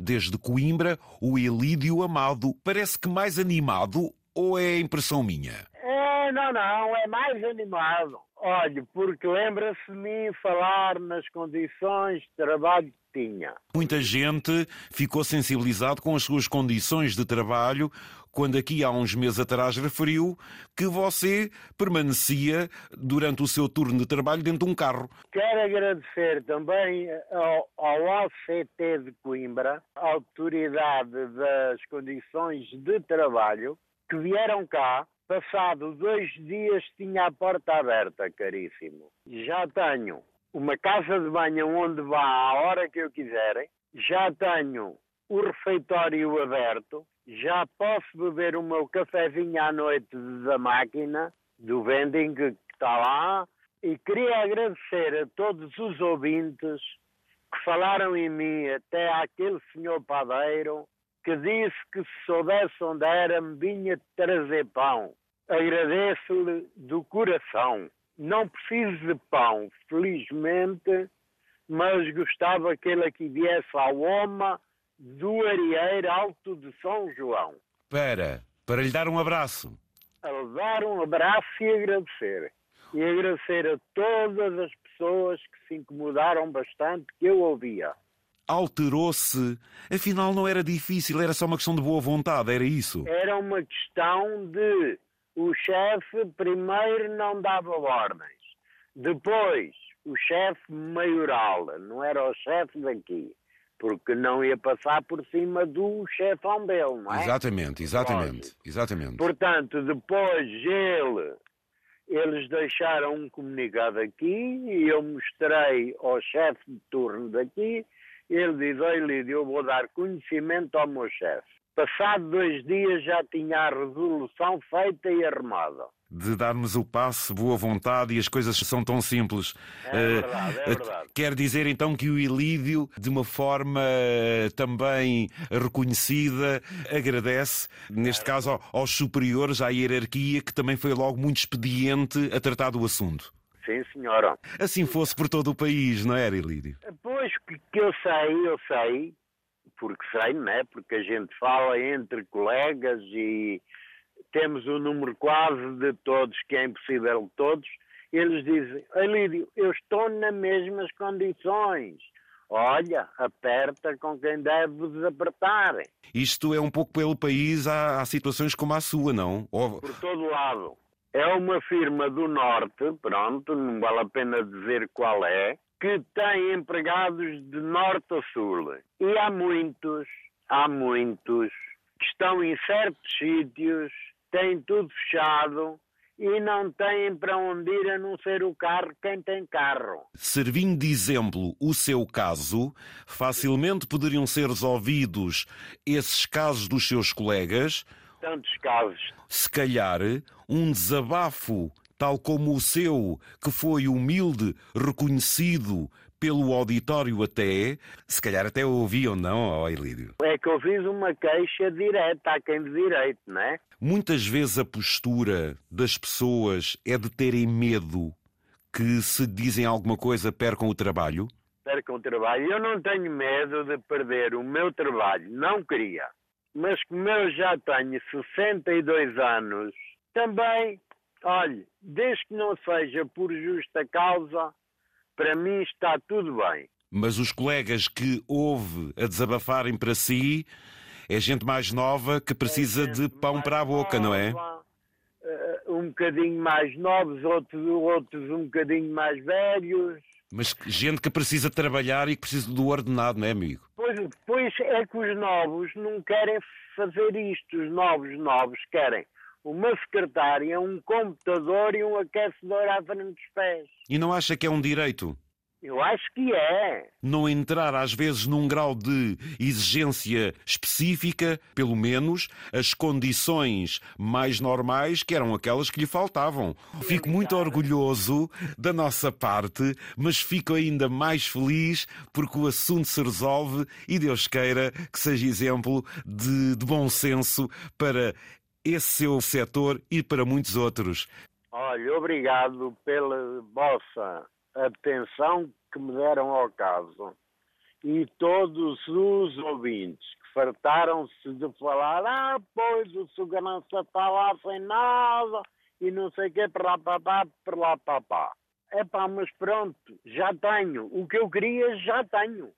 desde Coimbra, o Elídio Amado. Parece que mais animado ou é impressão minha? É, não, não, é mais animado. Olha, porque lembra-se de mim falar nas condições de trabalho que tinha. Muita gente ficou sensibilizado com as suas condições de trabalho quando aqui há uns meses atrás referiu que você permanecia durante o seu turno de trabalho dentro de um carro. Quero agradecer também ao, ao ACT de Coimbra, a autoridade das condições de trabalho, que vieram cá Passado dois dias tinha a porta aberta, caríssimo. Já tenho uma casa de banho onde vá à hora que eu quiserem, já tenho o refeitório aberto, já posso beber o meu cafezinho à noite da máquina, do vending que está lá, e queria agradecer a todos os ouvintes que falaram em mim, até àquele senhor padeiro, que disse que se soubesse onde era, me vinha trazer pão. Agradeço-lhe do coração. Não preciso de pão, felizmente, mas gostava que ele aqui viesse ao Oma do Arieiro Alto de São João. Para, para lhe dar um abraço. A dar um abraço e agradecer. E agradecer a todas as pessoas que se incomodaram bastante que eu ouvia alterou-se. Afinal, não era difícil, era só uma questão de boa vontade, era isso? Era uma questão de o chefe primeiro não dava ordens, depois o chefe maioral, não era o chefe daqui, porque não ia passar por cima do chefão dele, não é? Exatamente, exatamente, exatamente. Portanto, depois ele, eles deixaram um comunicado aqui e eu mostrei ao chefe de turno daqui, ele diz, olha Lídio, eu vou dar conhecimento ao meu chefe. Passado dois dias já tinha a resolução feita e arrumada. De darmos o passo, boa vontade e as coisas são tão simples. É verdade, é verdade. Quer dizer então que o Ilídio, de uma forma eh, também reconhecida, agradece, neste caso aos superiores, à hierarquia, que também foi logo muito expediente a tratar do assunto. Sim, senhora. Assim fosse por todo o país, não era, Ilídio? Pois, que eu sei, eu sei, porque sei, não é? Porque a gente fala entre colegas e temos o um número quase de todos, que é impossível de todos. Eles dizem, Alídio, eu estou nas mesmas condições. Olha, aperta com quem deve desapertar. Isto é um pouco pelo país, há, há situações como a sua, não? Ou... Por todo lado. É uma firma do Norte, pronto, não vale a pena dizer qual é, que tem empregados de norte a sul. E há muitos, há muitos que estão em certos sítios, têm tudo fechado e não têm para onde ir a não ser o carro quem tem carro. Servindo de exemplo o seu caso, facilmente poderiam ser resolvidos esses casos dos seus colegas. Tantos casos. Se calhar, um desabafo tal como o seu, que foi humilde, reconhecido pelo auditório até, se calhar até ouviam, não, oh Elídio? É que eu fiz uma queixa direta a quem de direito, não é? Muitas vezes a postura das pessoas é de terem medo que se dizem alguma coisa percam o trabalho? Percam o trabalho. Eu não tenho medo de perder o meu trabalho, não queria. Mas como eu já tenho 62 anos, também Olhe, desde que não seja por justa causa, para mim está tudo bem. Mas os colegas que houve a desabafarem para si é gente mais nova que precisa é de pão para a boca, nova, não é? Uh, um bocadinho mais novos, outros, outros um bocadinho mais velhos. Mas gente que precisa trabalhar e que precisa do ordenado, não é, amigo? Pois, pois é que os novos não querem fazer isto. Os novos, novos querem uma secretária, um computador e um aquecedor à frente dos pés. E não acha que é um direito? Eu acho que é. Não entrar, às vezes, num grau de exigência específica, pelo menos, as condições mais normais, que eram aquelas que lhe faltavam. Fico muito orgulhoso da nossa parte, mas fico ainda mais feliz porque o assunto se resolve e Deus queira que seja exemplo de, de bom senso para esse seu setor e para muitos outros. Olha, obrigado pela vossa atenção que me deram ao caso. e todos os ouvintes que fartaram-se de falar, ah, pois o segurança está lá sem nada e não sei o que, para lá, para lá, para lá, para lá. É mas pronto, já tenho. O que eu queria, já tenho.